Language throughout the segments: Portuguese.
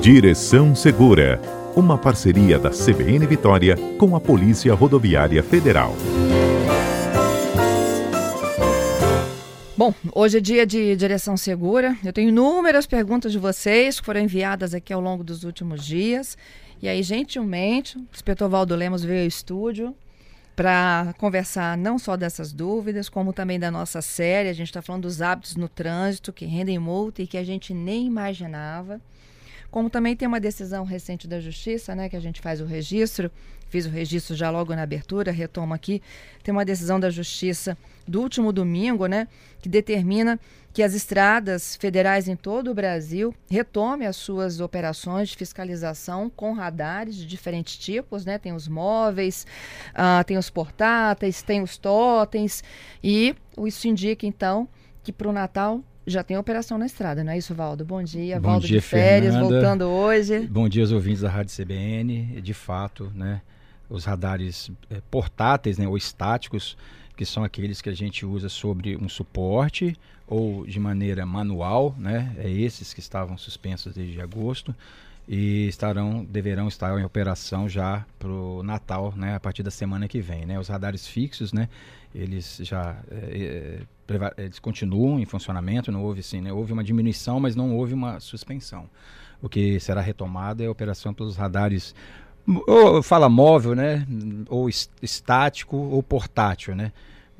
Direção Segura, uma parceria da CBN Vitória com a Polícia Rodoviária Federal. Bom, hoje é dia de direção segura. Eu tenho inúmeras perguntas de vocês que foram enviadas aqui ao longo dos últimos dias. E aí, gentilmente, o inspetor Valdo Lemos veio ao estúdio para conversar não só dessas dúvidas, como também da nossa série. A gente está falando dos hábitos no trânsito que rendem multa e que a gente nem imaginava. Como também tem uma decisão recente da Justiça, né, que a gente faz o registro, fiz o registro já logo na abertura, retomo aqui, tem uma decisão da Justiça do último domingo, né, que determina que as estradas federais em todo o Brasil retomem as suas operações de fiscalização com radares de diferentes tipos, né? Tem os móveis, uh, tem os portáteis, tem os totens e isso indica então que para o Natal já tem operação na estrada, não é isso, Valdo? Bom dia, Bom Valdo dia, de férias, Fernanda. voltando hoje. Bom dia aos ouvintes da Rádio CBN. De fato, né, os radares é, portáteis né, ou estáticos, que são aqueles que a gente usa sobre um suporte ou de maneira manual, né, é esses que estavam suspensos desde agosto e estarão, deverão estar em operação já para o Natal, né, a partir da semana que vem. Né? Os radares fixos, né, eles já é, é, eles continuam em funcionamento, não houve sim, né, houve uma diminuição, mas não houve uma suspensão. O que será retomado é a operação pelos radares ou fala móvel, né, ou estático ou portátil, né.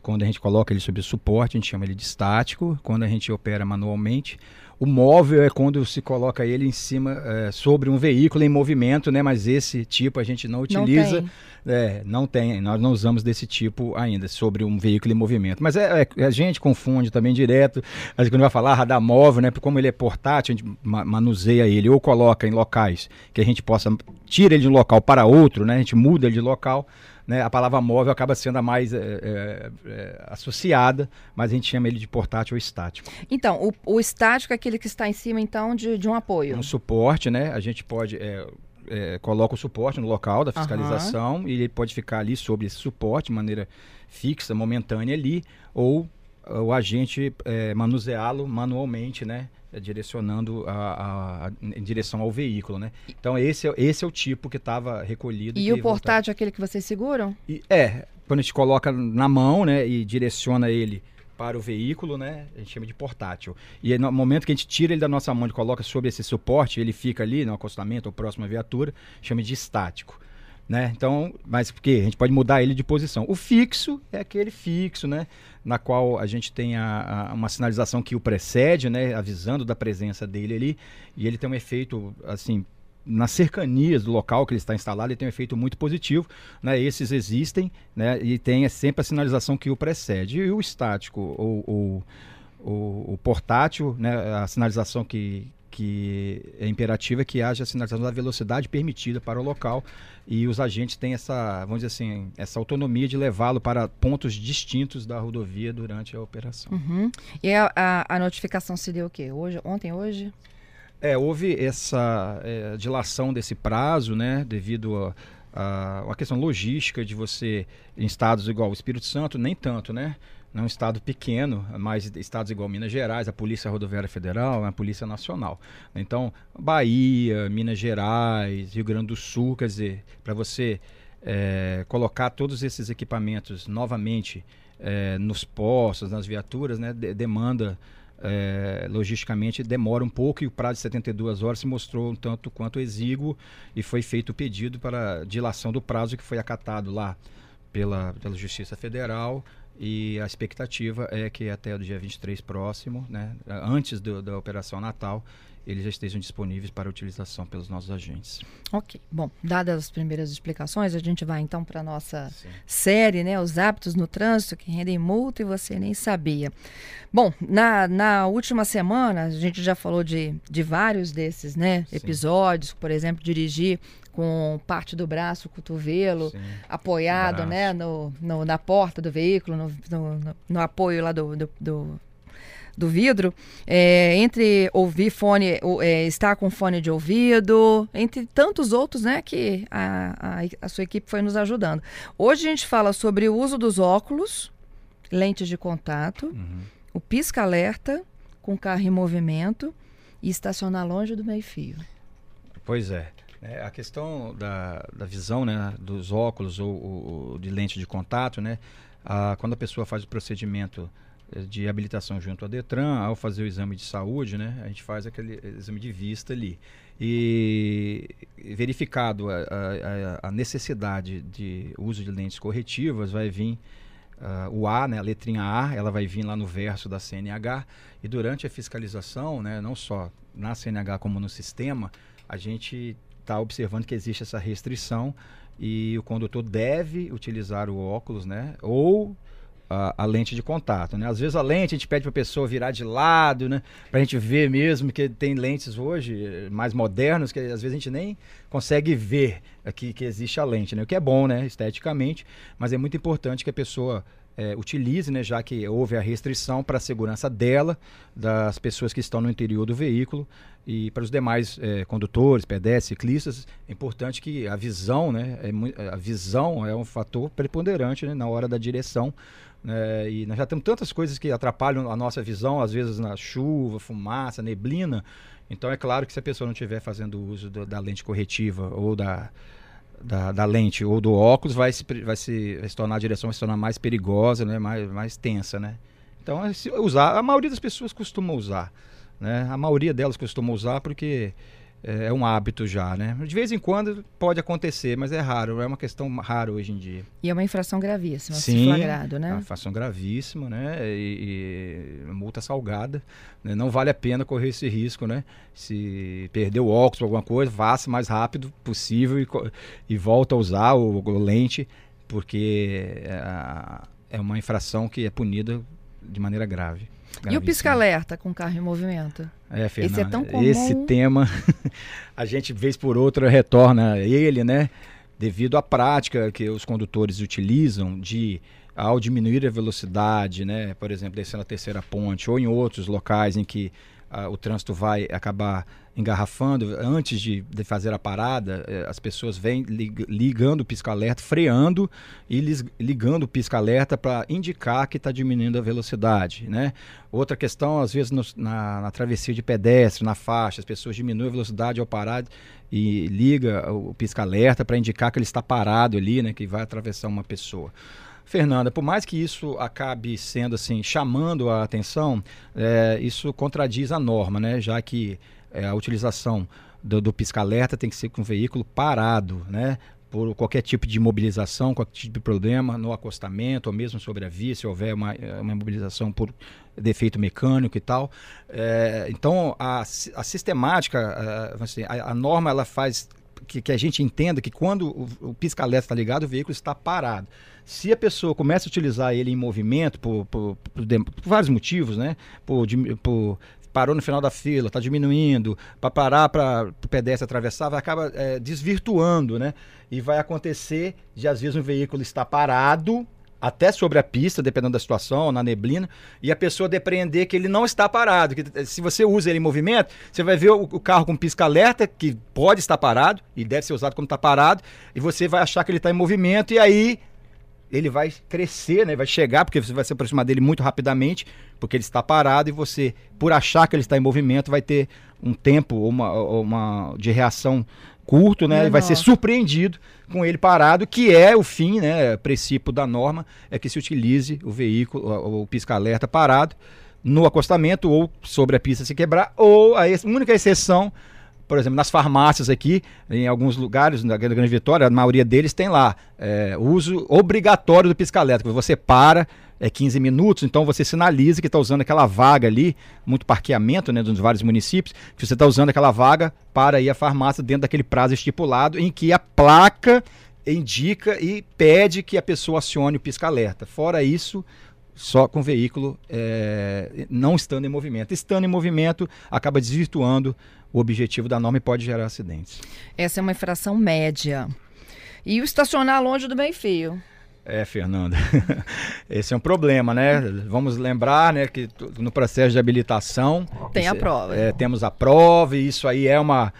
Quando a gente coloca ele sobre suporte, a gente chama ele de estático. Quando a gente opera manualmente, o móvel é quando se coloca ele em cima, é, sobre um veículo em movimento, né? Mas esse tipo a gente não utiliza. Não tem. É, não tem, nós não usamos desse tipo ainda, sobre um veículo em movimento. Mas é, é a gente confunde também direto, a gente vai falar radar móvel, né? Porque como ele é portátil, a gente manuseia ele ou coloca em locais que a gente possa, tira ele de um local para outro, né? A gente muda ele de local né, a palavra móvel acaba sendo a mais é, é, associada, mas a gente chama ele de portátil ou estático. Então, o, o estático é aquele que está em cima, então, de, de um apoio. Um suporte, né? A gente pode... É, é, coloca o suporte no local da fiscalização uhum. e ele pode ficar ali sobre esse suporte de maneira fixa, momentânea ali, ou o agente é, manuseá-lo manualmente, né? Direcionando a, a, a, em direção ao veículo, né? Então esse, é, esse é o tipo que estava recolhido. E o portátil é aquele que vocês seguram? E, é, quando a gente coloca na mão, né, e direciona ele para o veículo, né, a gente chama de portátil. E no momento que a gente tira ele da nossa mão e coloca sobre esse suporte, ele fica ali no acostamento ou próximo à viatura, chama de estático. Né? Então, mas porque a gente pode mudar ele de posição. O fixo é aquele fixo, né? Na qual a gente tem a, a, uma sinalização que o precede, né? Avisando da presença dele ali. E ele tem um efeito, assim, nas cercanias do local que ele está instalado, ele tem um efeito muito positivo. Né? Esses existem, né? E tem sempre a sinalização que o precede. E o estático, ou, ou, o, o portátil, né? A sinalização que, que é imperativa que haja a sinalização da velocidade permitida para o local e os agentes têm essa, vamos dizer assim, essa autonomia de levá-lo para pontos distintos da rodovia durante a operação. Uhum. E a, a, a, notificação se deu o quê? Hoje, ontem, hoje? É, houve essa é, dilação desse prazo, né, devido a, a, a questão logística de você, em estados igual o Espírito Santo, nem tanto, né? Não é um estado pequeno, mas estados igual Minas Gerais, a Polícia Rodoviária Federal, a Polícia Nacional. Então, Bahia, Minas Gerais, Rio Grande do Sul, quer dizer, para você é, colocar todos esses equipamentos novamente é, nos postos, nas viaturas, né, de, demanda é, logisticamente demora um pouco e o prazo de 72 horas se mostrou um tanto quanto exíguo e foi feito o pedido para dilação do prazo que foi acatado lá pela, pela Justiça Federal e a expectativa é que até o dia 23 próximo, né, antes do, da Operação Natal, eles já estejam disponíveis para utilização pelos nossos agentes. Ok. Bom, dadas as primeiras explicações, a gente vai então para a nossa Sim. série, né? Os hábitos no trânsito que rendem multa e você nem sabia. Bom, na, na última semana, a gente já falou de, de vários desses né, episódios, por exemplo, dirigir com parte do braço, cotovelo, Sim, apoiado né, no, no, na porta do veículo, no, no, no apoio lá do, do, do do vidro, é, entre ouvir fone, é, estar com fone de ouvido, entre tantos outros, né, que a, a, a, sua equipe foi nos ajudando. Hoje a gente fala sobre o uso dos óculos, lentes de contato, uhum. o pisca-alerta com carro em movimento e estacionar longe do meio-fio. Pois é. é a questão da, da visão, né, dos óculos ou, ou de lente de contato, né, a, quando a pessoa faz o procedimento de habilitação junto à Detran, ao fazer o exame de saúde, né, a gente faz aquele exame de vista ali. E verificado a, a, a necessidade de uso de lentes corretivas, vai vir uh, o A, né, a letrinha A, ela vai vir lá no verso da CNH. E durante a fiscalização, né, não só na CNH como no sistema, a gente está observando que existe essa restrição e o condutor deve utilizar o óculos, né, ou a, a, lente de contato, né? Às vezes a lente a gente pede para a pessoa virar de lado, né? Para a gente ver mesmo que tem lentes hoje eh, mais modernas que às vezes a gente nem consegue ver aqui que existe a lente, né? O que é bom, né? Esteticamente, mas é muito importante que a pessoa é, utilize, né, já que houve a restrição para a segurança dela, das pessoas que estão no interior do veículo e para os demais é, condutores, pedestres, ciclistas, é importante que a visão, né, é, a visão é um fator preponderante né, na hora da direção. Né, e nós já temos tantas coisas que atrapalham a nossa visão, às vezes na chuva, fumaça, neblina. Então é claro que se a pessoa não estiver fazendo uso da lente corretiva ou da da, da, lente ou do óculos vai se, vai se, vai se tornar a direção vai se tornar mais perigosa, né? mais, mais tensa, né? Então, é usar, a maioria das pessoas costuma usar, né? A maioria delas costuma usar porque é, é um hábito já, né? De vez em quando pode acontecer, mas é raro, é uma questão rara hoje em dia. E é uma infração gravíssima, Sim, flagrado, né? É uma infração gravíssima, né? E, e, multa salgada, né? não vale a pena correr esse risco, né? Se perder o óculos ou alguma coisa, vá-se mais rápido possível e, e volta a usar o, o lente, porque é, é uma infração que é punida de maneira grave. E o pisca-alerta com carro em movimento? É, Fernanda, esse é tão comum. Esse tema, a gente, vez por outra, retorna ele, né? Devido à prática que os condutores utilizam de, ao diminuir a velocidade, né? Por exemplo, descendo a terceira ponte ou em outros locais em que o trânsito vai acabar engarrafando, antes de, de fazer a parada, eh, as pessoas vêm lig, ligando o pisca-alerta, freando e lis, ligando o pisca-alerta para indicar que está diminuindo a velocidade. Né? Outra questão, às vezes, no, na, na, travessia de pedestre, na faixa, as pessoas diminuem a velocidade ao parar e liga o pisca-alerta para indicar que ele está parado ali, né, que vai atravessar uma pessoa. Fernanda, por mais que isso acabe sendo assim, chamando a atenção, é, isso contradiz a norma, né? Já que é, a utilização do, do pisca-alerta tem que ser com o veículo parado, né? Por qualquer tipo de imobilização, qualquer tipo de problema no acostamento, ou mesmo sobre a via, se houver uma, uma imobilização por defeito mecânico e tal. É, então, a, a sistemática, a, assim, a, a norma, ela faz que, que, a gente entenda que quando o, o pisca-alerta está ligado, o veículo está parado. Se a pessoa começa a utilizar ele em movimento por, por, por, por vários motivos, né? Por, por, parou no final da fila, está diminuindo, para parar para o pedestre atravessar, vai acaba é, desvirtuando, né? E vai acontecer de às vezes um veículo estar parado até sobre a pista, dependendo da situação, na neblina, e a pessoa depreender que ele não está parado. Que eh, se você usa ele em movimento, você vai ver o, o carro com pisca-alerta, que pode estar parado, e deve ser usado como está parado, e você vai achar que ele está em movimento, e aí ele vai crescer, né? vai chegar, porque você vai se aproximar dele muito rapidamente, porque ele está parado, e você, por achar que ele está em movimento, vai ter um tempo uma, uma de reação curto, né? vai ser surpreendido com ele parado, que é o fim, né? Princípio da norma é que se utilize o veículo, o, o pisca-alerta parado no acostamento ou sobre a pista se quebrar, ou a única exceção, por exemplo, nas farmácias aqui, em alguns lugares na Grande Vitória, a maioria deles tem lá é, uso obrigatório do pisca-alerta, que você para é 15 minutos, então você sinaliza que está usando aquela vaga ali, muito parqueamento né, dos vários municípios, que você está usando aquela vaga para ir à farmácia dentro daquele prazo estipulado em que a placa indica e pede que a pessoa acione o pisca-alerta. Fora isso, só com o veículo é, não estando em movimento. Estando em movimento, acaba desvirtuando o objetivo da norma e pode gerar acidentes. Essa é uma infração média. E o estacionar longe do meio-fio? É, Fernanda, esse é um problema, né? Vamos lembrar, né, que no processo de habilitação tem a prova. É, temos a prova e isso aí é uma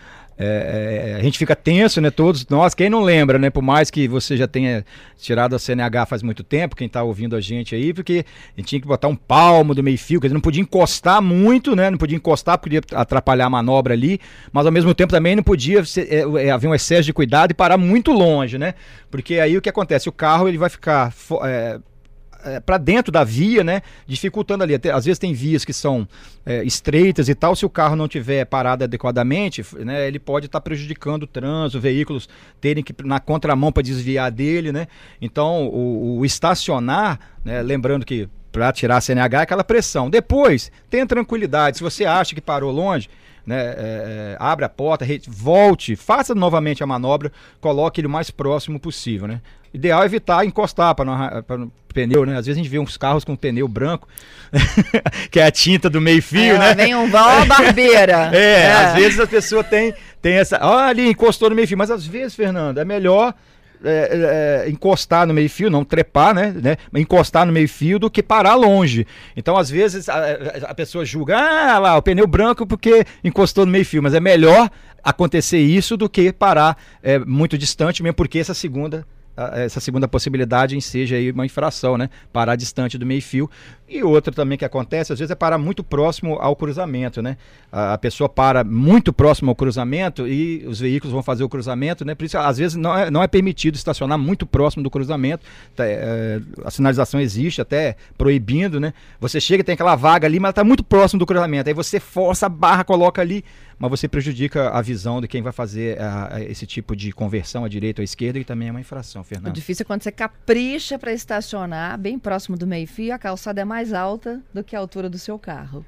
é, é, a gente fica tenso, né? Todos nós, quem não lembra, né? Por mais que você já tenha tirado a CNH faz muito tempo, quem está ouvindo a gente aí, porque a gente tinha que botar um palmo do meio fio, quer dizer, não podia encostar muito, né? Não podia encostar, podia atrapalhar a manobra ali, mas ao mesmo tempo também não podia ser, é, é, haver um excesso de cuidado e parar muito longe, né? Porque aí o que acontece? O carro ele vai ficar é, para dentro da via, né? Dificultando ali. Até, às vezes tem vias que são é, estreitas e tal. Se o carro não tiver parado adequadamente, né? Ele pode estar tá prejudicando o trânsito, veículos terem que na contramão para desviar dele, né? Então, o, o estacionar, né? lembrando que para tirar a CNH é aquela pressão. Depois, tenha tranquilidade. Se você acha que parou longe, né, é, abre a porta, volte, faça novamente a manobra, coloque ele o mais próximo possível, né? Ideal é evitar encostar para não, pneu, né? Às vezes a gente vê uns carros com pneu branco, que é a tinta do meio fio, é, né? Vem um vão barbeira. é, é, às vezes a pessoa tem, tem essa, ah, ali encostou no meio fio, mas às vezes, Fernando, é melhor é, é, encostar no meio-fio, não trepar, né, né? Encostar no meio-fio do que parar longe. Então, às vezes, a, a pessoa julga, ah, lá, o pneu branco porque encostou no meio-fio, mas é melhor acontecer isso do que parar é, muito distante, mesmo porque essa segunda essa segunda possibilidade em seja aí uma infração, né? Parar distante do meio-fio. E outra também que acontece, às vezes, é parar muito próximo ao cruzamento, né? A, a, pessoa para muito próximo ao cruzamento e os veículos vão fazer o cruzamento, né? Por isso, às vezes, não é, não é permitido estacionar muito próximo do cruzamento. Tá, é, a sinalização existe, até proibindo, né? Você chega, tem aquela vaga ali, mas está muito próximo do cruzamento. Aí você força a barra, coloca ali mas você prejudica a visão de quem vai fazer a, a esse tipo de conversão à direita ou à esquerda e também é uma infração, Fernando. O difícil é quando você capricha para estacionar bem próximo do meio-fio, a calçada é mais alta do que a altura do seu carro.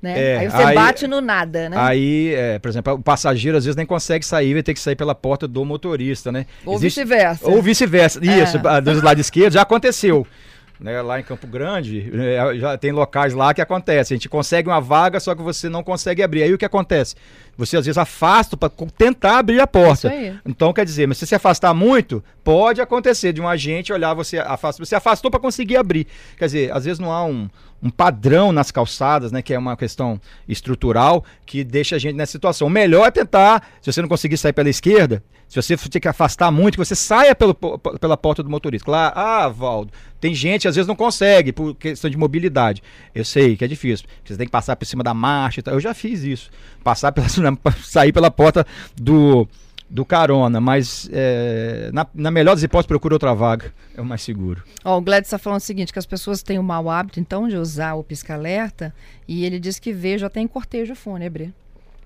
Né? É, aí você aí, bate no nada, né? Aí, é, por exemplo, o passageiro às vezes nem consegue sair, vai ter que sair pela porta do motorista, né? Ou vice-versa. Ou vice-versa. Isso, é. do lado esquerdo já aconteceu. Né, lá em Campo Grande, é, já tem locais lá que acontece. A gente consegue uma vaga, só que você não consegue abrir. Aí o que acontece? Você às vezes afasta para tentar abrir a porta. Então quer dizer, mas se se afastar muito, pode acontecer de um agente olhar você afasta, você afastou para conseguir abrir. Quer dizer, às vezes não há um, um padrão nas calçadas, né, que é uma questão estrutural que deixa a gente nessa situação. O melhor é tentar, se você não conseguir sair pela esquerda, se você tem que afastar muito, que você saia pelo, pela porta do motorista. Claro, ah, Valdo, tem gente que às vezes não consegue por questão de mobilidade. Eu sei que é difícil. Você tem que passar por cima da marcha e tal. Eu já fiz isso. Passar pela, sair pela porta do, do carona, mas é, na, na melhor das hipóteses, procura outra vaga, é o mais seguro. Ó, o Gladys está falando o seguinte, que as pessoas têm o mau hábito, então, de usar o pisca-alerta, e ele diz que vê já tem cortejo fúnebre,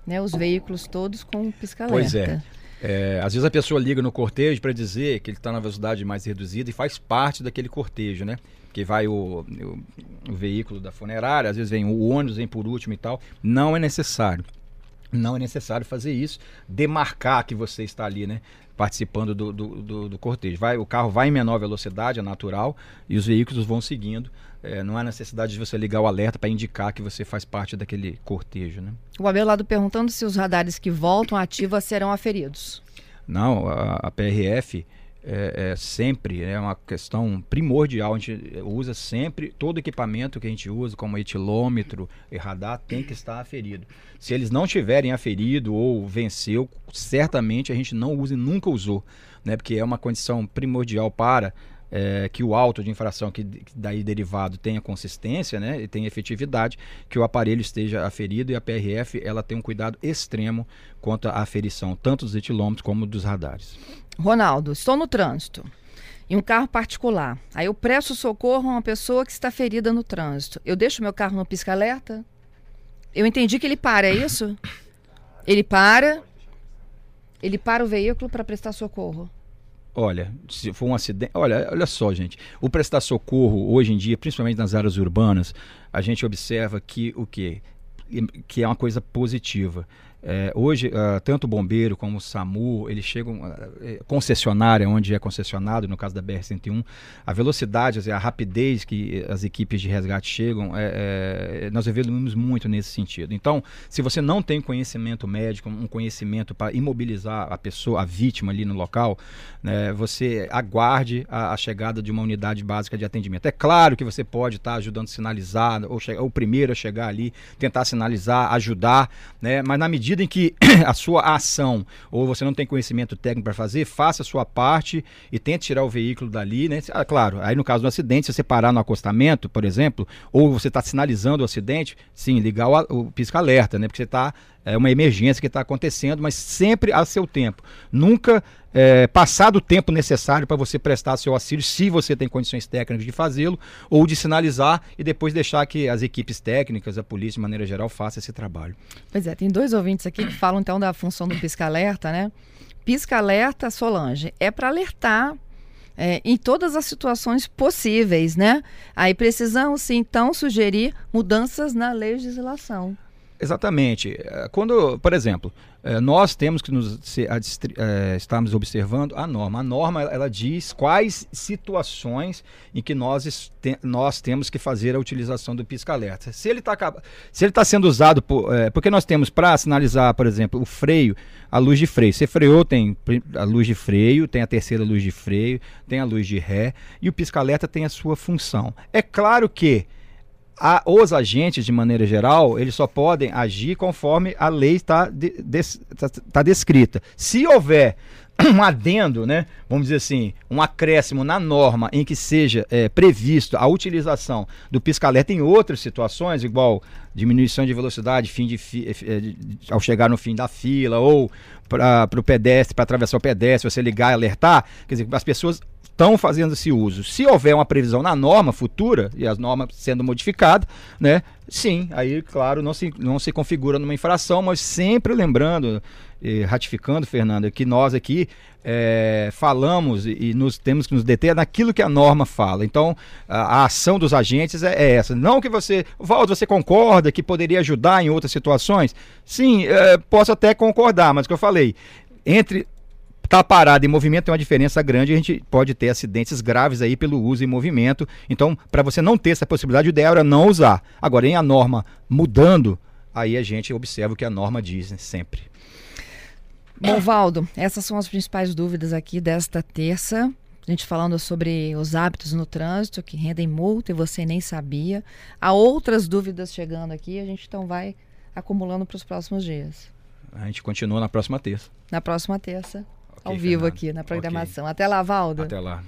né? Os veículos todos com pisca-alerta. Pois é. É, às vezes a pessoa liga no cortejo para dizer que ele está na velocidade mais reduzida e faz parte daquele cortejo, né? Que vai o, o, o, veículo da funerária, às vezes vem o ônibus, vem por último e tal. Não é necessário. Não é necessário fazer isso, demarcar que você está ali, né? Participando do, do, do, do cortejo. Vai, o carro vai em menor velocidade, é natural, e os veículos vão seguindo é, não há necessidade de você ligar o alerta para indicar que você faz parte daquele cortejo. Né? O Abel Lado perguntando se os radares que voltam ativos serão aferidos. Não, a, a PRF é, é, sempre é uma questão primordial. A gente usa sempre, todo equipamento que a gente usa, como etilômetro e radar, tem que estar aferido. Se eles não tiverem aferido ou venceu, certamente a gente não usa e nunca usou, né? porque é uma condição primordial para é, que o auto de infração que, daí derivado tenha consistência né, e tenha efetividade, que o aparelho esteja aferido e a PRF ela tem um cuidado extremo quanto à aferição, tanto dos etilômetros como dos radares. Ronaldo, estou no trânsito em um carro particular. Aí eu presto socorro a uma pessoa que está ferida no trânsito. Eu deixo meu carro no pisca-alerta? Eu entendi que ele para, é isso? Ele para, ele para o veículo para prestar socorro. Olha, se for um acidente. Olha, olha só, gente. O prestar socorro hoje em dia, principalmente nas áreas urbanas, a gente observa que o quê? Que é uma coisa positiva. É, hoje, uh, tanto o bombeiro como o SAMU, eles chegam, uh, concessionária, onde é concessionado, no caso da BR-101, a velocidade, a rapidez que as equipes de resgate chegam, é, é, nós evoluímos muito nesse sentido. Então, se você não tem conhecimento médico, um conhecimento para imobilizar a pessoa, a vítima ali no local, né, você aguarde a, a, chegada de uma unidade básica de atendimento. É claro que você pode estar tá ajudando a sinalizar, ou, ou o primeiro a chegar ali, tentar sinalizar, ajudar, né, mas na medida medida em que a sua ação ou você não tem conhecimento técnico para fazer, faça a sua parte e tente tirar o veículo dali, né? Ah, claro, aí no caso do acidente, se você parar no acostamento, por exemplo, ou você está sinalizando o acidente, sim, ligar o, o pisca-alerta, né? Porque você está é uma emergência que está acontecendo, mas sempre a seu tempo. Nunca é, passado o tempo necessário para você prestar seu auxílio, se você tem condições técnicas de fazê-lo, ou de sinalizar e depois deixar que as equipes técnicas, a polícia de maneira geral, faça esse trabalho. Pois é, tem dois ouvintes aqui que falam então da função do pisca-alerta, né? Pisca-alerta, Solange, é para alertar é, em todas as situações possíveis, né? Aí precisamos, então, sugerir mudanças na legislação. Exatamente. É, quando, por exemplo, é, nós temos que nos se, a, é, estamos observando a norma. A norma ela diz quais situações em que nós, nós temos que fazer a utilização do pisca-alerta. Se ele está se ele tá sendo usado por, é, porque nós temos para sinalizar, por exemplo, o freio, a luz de freio. Você freou, tem a luz de freio, tem a terceira luz de freio, tem a luz de ré e o pisca-alerta tem a sua função. É claro que a, os agentes, de maneira geral, eles só podem agir conforme a lei está de, tá, tá descrita. Se houver um adendo, né, vamos dizer assim, um acréscimo na norma em que seja é, previsto a utilização do pisca-alerta em outras situações, igual diminuição de velocidade fim de, fi, é, ao chegar no fim da fila, ou para o pedestre, para atravessar o pedestre, você ligar e alertar, quer dizer, as pessoas estão fazendo esse uso. Se houver uma previsão na norma futura, e as normas sendo modificadas, né? Sim, aí, claro, não se, não se configura numa infração, mas sempre lembrando, e ratificando, Fernanda, que nós aqui é, falamos e, nos temos que nos deter naquilo que a norma fala. Então, a, a ação dos agentes é, é, essa. Não que você, Valdo, você concorda que poderia ajudar em outras situações? Sim, é, posso até concordar, mas o que eu falei, entre Está parado em movimento tem uma diferença grande, a gente pode ter acidentes graves aí pelo uso em movimento. Então, para você não ter essa possibilidade, o ideal era não usar. Agora, em a norma mudando, aí a gente observa o que a norma diz né, sempre. Bom, Valdo, essas são as principais dúvidas aqui desta terça. A gente falando sobre os hábitos no trânsito que rendem multa e você nem sabia. Há outras dúvidas chegando aqui, a gente então vai acumulando para os próximos dias. A gente continua na próxima terça. Na próxima terça ao vivo aqui na programação. Okay. Até lá, Valdo. Até lá.